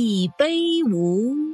一杯无？